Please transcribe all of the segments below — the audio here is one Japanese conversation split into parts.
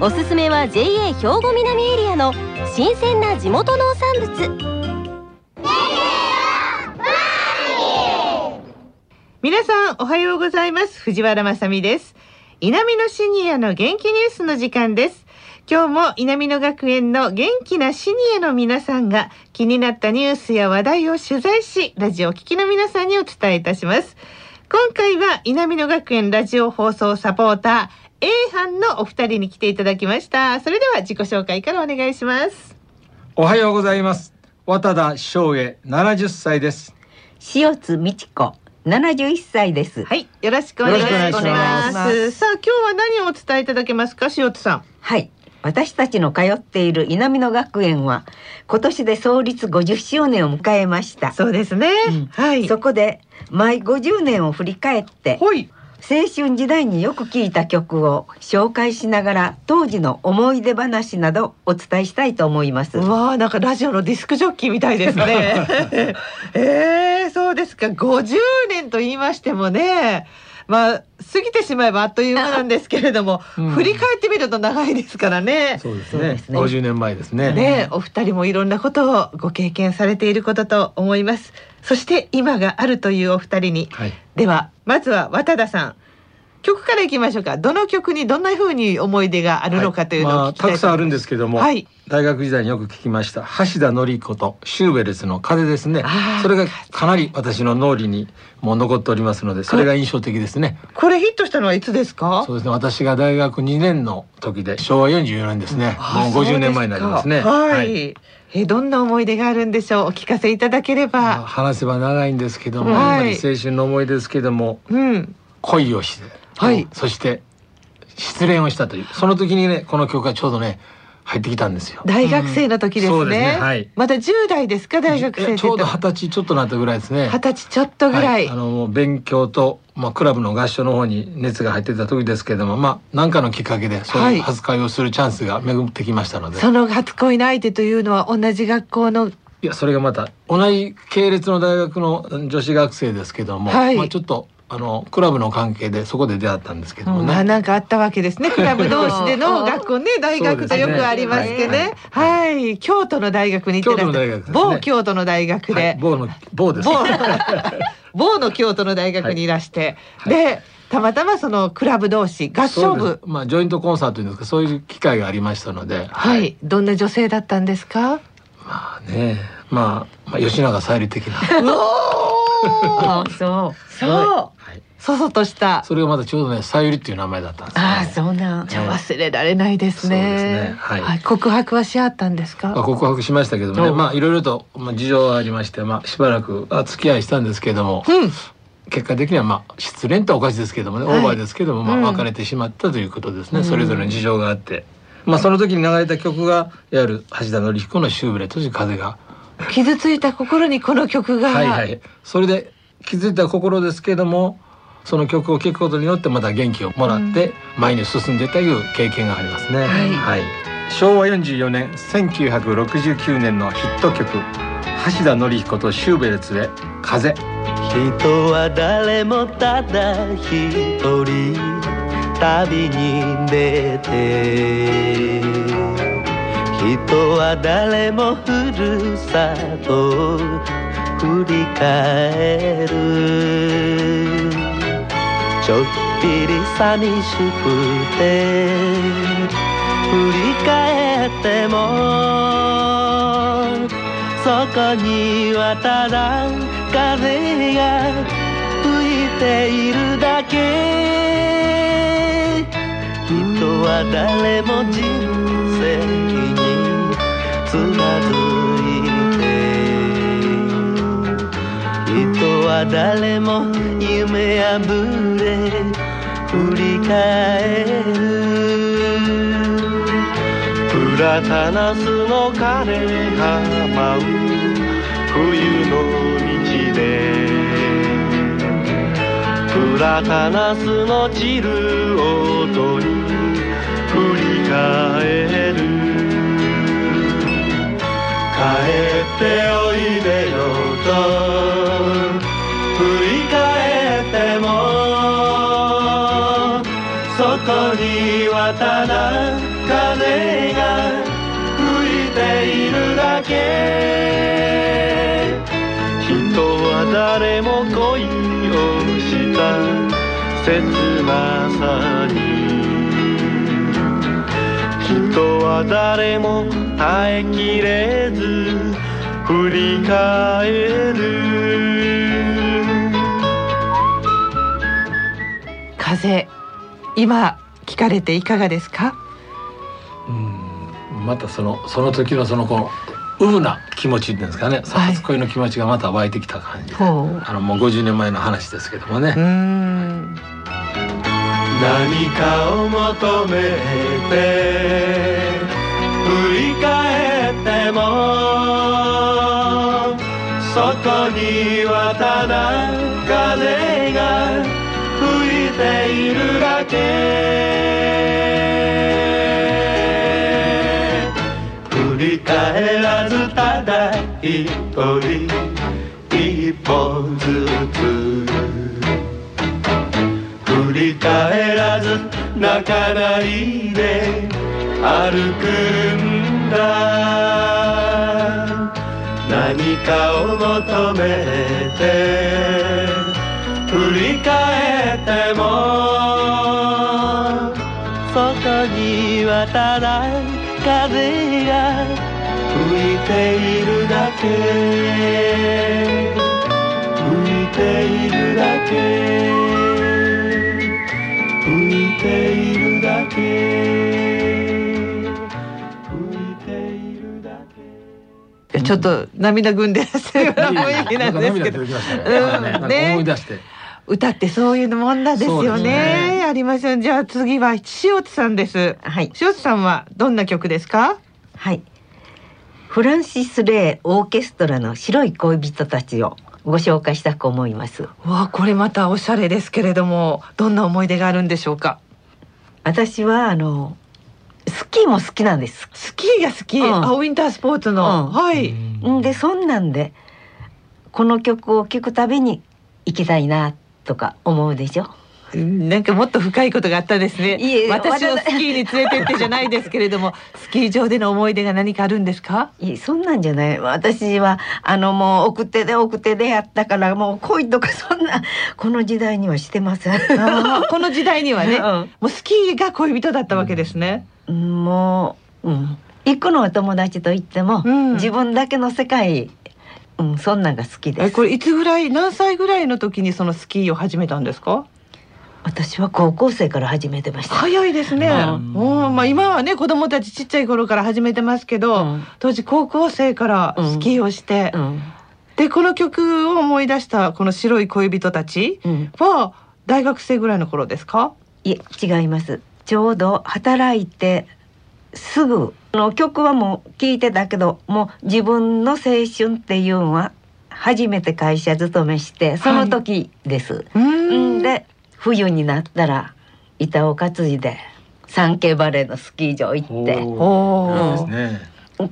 おすすめは JA 兵庫南エリアの新鮮な地元農産物。皆さんおはようございます。藤原まさです。南のシニアの元気ニュースの時間です。今日も南野学園の元気なシニアの皆さんが気になったニュースや話題を取材しラジオを聴きの皆さんにお伝えいたします。今回は南野学園ラジオ放送サポーター A 班のお二人に来ていただきました。それでは自己紹介からお願いします。おはようございます。渡田翔英70歳です。塩津美智子71歳です。はいよろしくお願いします。さあ今日は何をお伝えいただけますか？塩津さん。はい。私たちの通っている南野学園は今年で創立50周年を迎えました。そうですね、うん、はい。そこで毎50年を振り返ってはい青春時代によく聴いた曲を紹介しながら当時の思い出話などお伝えしたいと思います。わあなんかラジオのディスクジョッキーみたいですね。えー、そうですか。50年と言いましてもねまあ過ぎてしまえばあっという間なんですけれども、うん、振り返ってみると長いですからね。そうですね。五十、年前ですね。ね、お二人もいろんなことをご経験されていることと思います。そして今があるというお二人に、はい、ではまずは渡田さん。曲からいきましょうか。どの曲にどんな風に思い出があるのかというのを、はいまあ、たくさんあるんですけども、はい、大学時代によく聞きました橋田紀子とシューベルスの風ですね。それがかなり私の脳裏にもう残っておりますので、それが印象的ですね。これヒットしたのはいつですか？そうですね。私が大学2年の時で昭和44年ですね。もう50年前になりますね。はい、はいえどんな思い出があるんでしょう？お聞かせいただければ、まあ、話せば長いんですけども、はい、青春の思い出ですけども、うん、恋をしてはい、そして失恋をしたというその時にねこの曲がちょうどね入ってきたんですよ。大学生の時ですね。うん、すねはい。まだ10代ですか大学生ちょうど二十歳ちょっとなったぐらいですね。二十歳ちょっとぐらい。はい、あの勉強とまあクラブの合唱の方に熱が入ってた時ですけども、まあ何かのきっかけでそういう初恋をするチャンスが巡ってきましたので。その初恋の相手というのは同じ学校の。いやそれがまた同じ系列の大学の女子学生ですけども、はい、まあちょっとあのクラブの関係でそこで出会ったんですけどもね、うん、なんかあったわけですね。クラブ同士での学校ね大学とよくありましてね、はい、はい、京都の大学に行ってらっしゃる、ね、某京都の大学で、はい、某の某です某。の京都の大学にいらして、でたまたまそのクラブ同士合唱部。まあジョイントコンサートというんですかそういう機会がありましたので。はい、どんな女性だったんですか？まあね。まあ、まあ、吉永小百合的なあ そう。そう。そそとした。それがまだちょうどねさゆりっていう名前だったんです、ね、ああそうな。じゃ忘れられないですね、ね。はい、はい、告白はし合ったんですか、まあ、告白しましたけどもね。まあいろいろと、まあ、事情がありましてまあしばらく付き合いしたんですけども、うん、結果的にはまあ失恋とおかしいですけどもね、はい、オーバーですけども、まあ、別れてしまったということですね、うん、それぞれの事情があって、まあその時に流れた曲がいわゆる橋田紀彦の「シューブレット」という風が傷ついた心にこの曲が。はいはい。それで気づいた心ですけどもその曲を聴くことによってまた元気をもらって前に進んでいたという経験がありますね、はい、はい、昭和44年1969年のヒット曲橋田紀彦とシューベルツで「風」人は誰もただ一人旅に出て人は誰もふるさと振り返る。ちょっぴり寂しくて振り返ってもそこにはただ風が吹いているだけ。人は誰も人生につまずいて人は誰も夢破れ振り返る。プラタナスの枯葉舞う冬のプラタナスの散る音に振り返る。帰っておいでよと。振り返っても。そこにはただ風が吹いているだけ。人は誰も恋をした切なさに人は誰も耐えきれず振り返る。風今聞かれていかがですか？うんまたそのその時のそのこのウブな気持ちっていうんですかね、初恋の気持ちがまた湧いてきた感じ。で、あのもう50年前の話ですけどもね、何かを求めて振り返ってもそこにはただ風が吹いているだけ一人一歩ずつ振り返らず泣かないで歩くんだ何かを求めて振り返ってもそこにはただ風がいているだけ。吹いているだけ。吹いているだけ。吹いているだけ。ちょっと涙ぐんでらっしゃるような雰囲気なんですけど。ね。思い出して、歌ってそういうもんなんですよね。ね。ありませんじゃあ次は塩津さんです。はい。塩津さんはどんな曲ですか？はいフランシス・レイオーケストラの白い恋人たちをご紹介したく思います。わあこれまたおしゃれですけれどもどんな思い出があるんでしょうか？私はあのスキーも好きなんです。スキーが好き、うん。あウィンタースポーツの、うん。はい、ん。でそんなんでこの曲を聴くたびに行きたいなとか思うでしょ？なんかもっと深いことがあったですね。私をスキーに連れてってじゃないですけれども スキー場での思い出が何かあるんですか？いえそんなんじゃない。私はあのもう奥手で奥手でやったからもう恋とかそんなこの時代にはしてません。この時代にはね、うん。もうスキーが恋人だったわけですね、もう、うん、行くのは友達と言っても、うん。自分だけの世界、うん、そんなんが好きです。えこれいつぐらい何歳ぐらいの時にそのスキーを始めたんですか？私は高校生から始めてました、早いですね、うん。まあ、今はね子供たちちっちゃい頃から始めてますけど、うん。当時高校生からスキーをして、うん。でこの曲を思い出したこの白い恋人たちうん、は大学生ぐらいの頃ですか？いえ違います。ちょうど働いてすぐあの曲はもう聴いてたけどもう自分の青春っていうのは初めて会社勤めしてその時です、うーん。で冬になったら板を担いでサンケイバレーのスキー場行って。おそうー。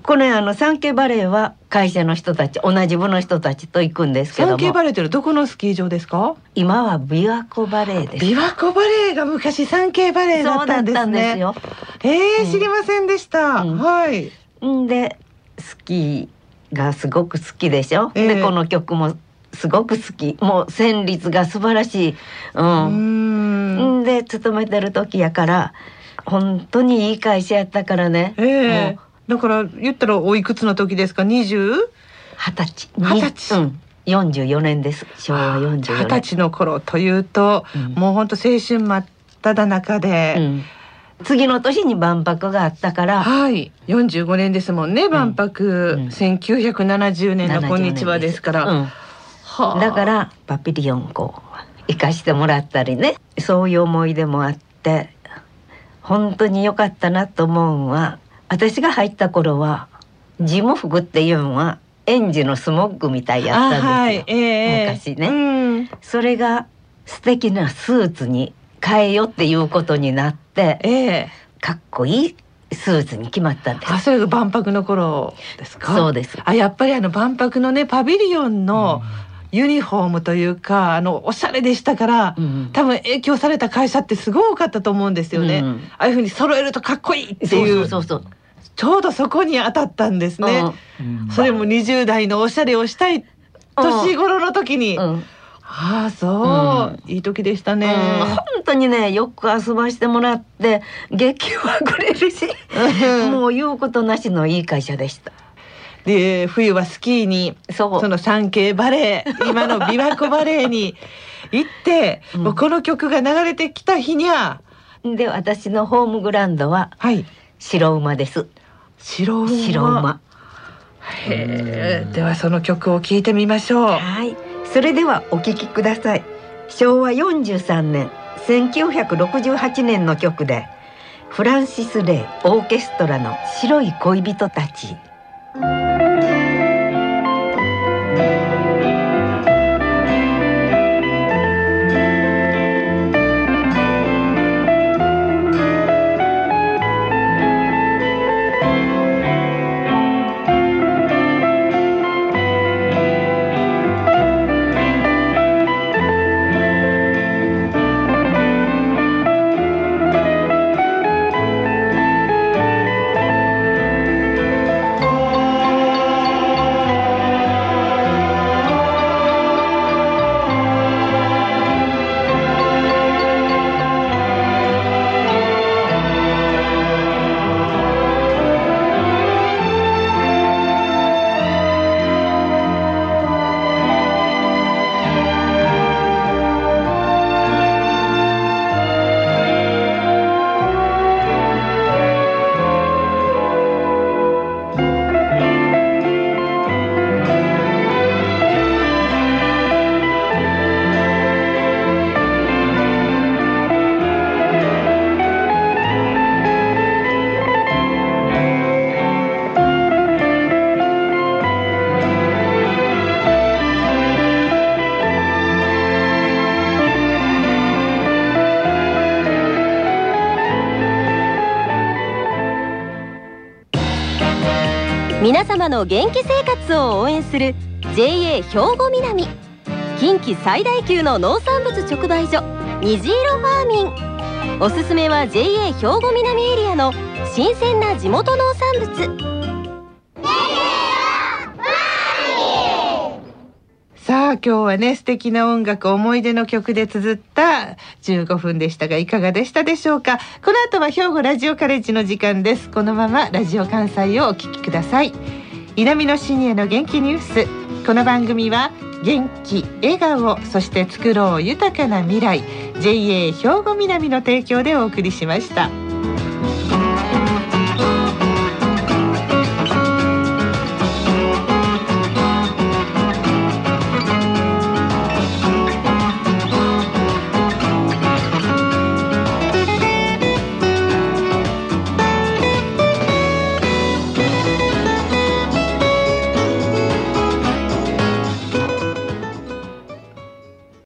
これあのサンケイバレーは会社の人たち同じ部の人たちと行くんですけサンどもケイバレーというのはどこのスキー場ですか？今は琵琶湖バレーです。琵琶湖バレーが昔サンケイバレーだそうだっったんですね。たんですよ。えー、うん。知りませんでした、うん。はい。んでスキーがすごく好きでしょ、ええ。でこの曲もすごく好き。もう旋律が素晴らしい、ううーん。ん、ん。で勤めてる時やから本当にいい会社やったからね。ええ。もう。だから言ったらおいくつの時ですか？二十？二十歳。二十歳。うん、44年です。昭和44二十年歳の頃というと、うん。もう本当青春真っ只中で、うん、次の年に万博があったから。はい。45年ですもんね万博、うん。1970年の「こんにちは」ですから、うんはあ。だからパピリオンこう行かしてもらったりね。そういう思い出もあって本当に良かったなと思うのは私が入った頃は事務服っていうのは園児のスモッグみたいやったんですよ、はい。えー昔ね。うん。それが素敵なスーツに変えようっていうことになってええかっこいいスーツに決まったんです。あそれが万博の頃ですか？そうです。あやっぱりあの万博のねパビリオンのユニフォームというかあのおしゃれでしたから、うん多分影響された会社ってすごい多かったと思うんですよね、うんああいうふうに揃えるとかっこいいっていう。ちょうどそこに当たったんですね、うん。それも20代のおしゃれをしたい年頃の時に、うん。うんああそう、いい時でしたね、うん。本当にねよく遊ばしてもらって激はくれるし。もう言うことなしのいい会社でしたで冬はスキーにその産経バレー今の琵琶湖バレーに行って、うん。もうこの曲が流れてきた日にはで私のホームグラウンドははい。白馬です。白馬。白馬。へえではその曲を聴いてみましょう。はい。それではお聴きください。昭和43年1968年の曲でフランシス・レイオーケストラの白い恋人たち皆様の元気生活を応援する JA 兵庫南。近畿最大級の農産物直売所虹色ファーミン。おすすめは JA 兵庫南エリアの新鮮な地元農産物。あ今日はね素敵な音楽思い出の曲で綴った15分でしたがいかがでしたでしょうか？この後は兵庫ラジオカレッジの時間です。このままラジオ関西をお聞きください。南のシニアの元気ニュース。この番組は元気笑顔そして作ろう豊かな未来。JA 兵庫南の提供でお送りしました。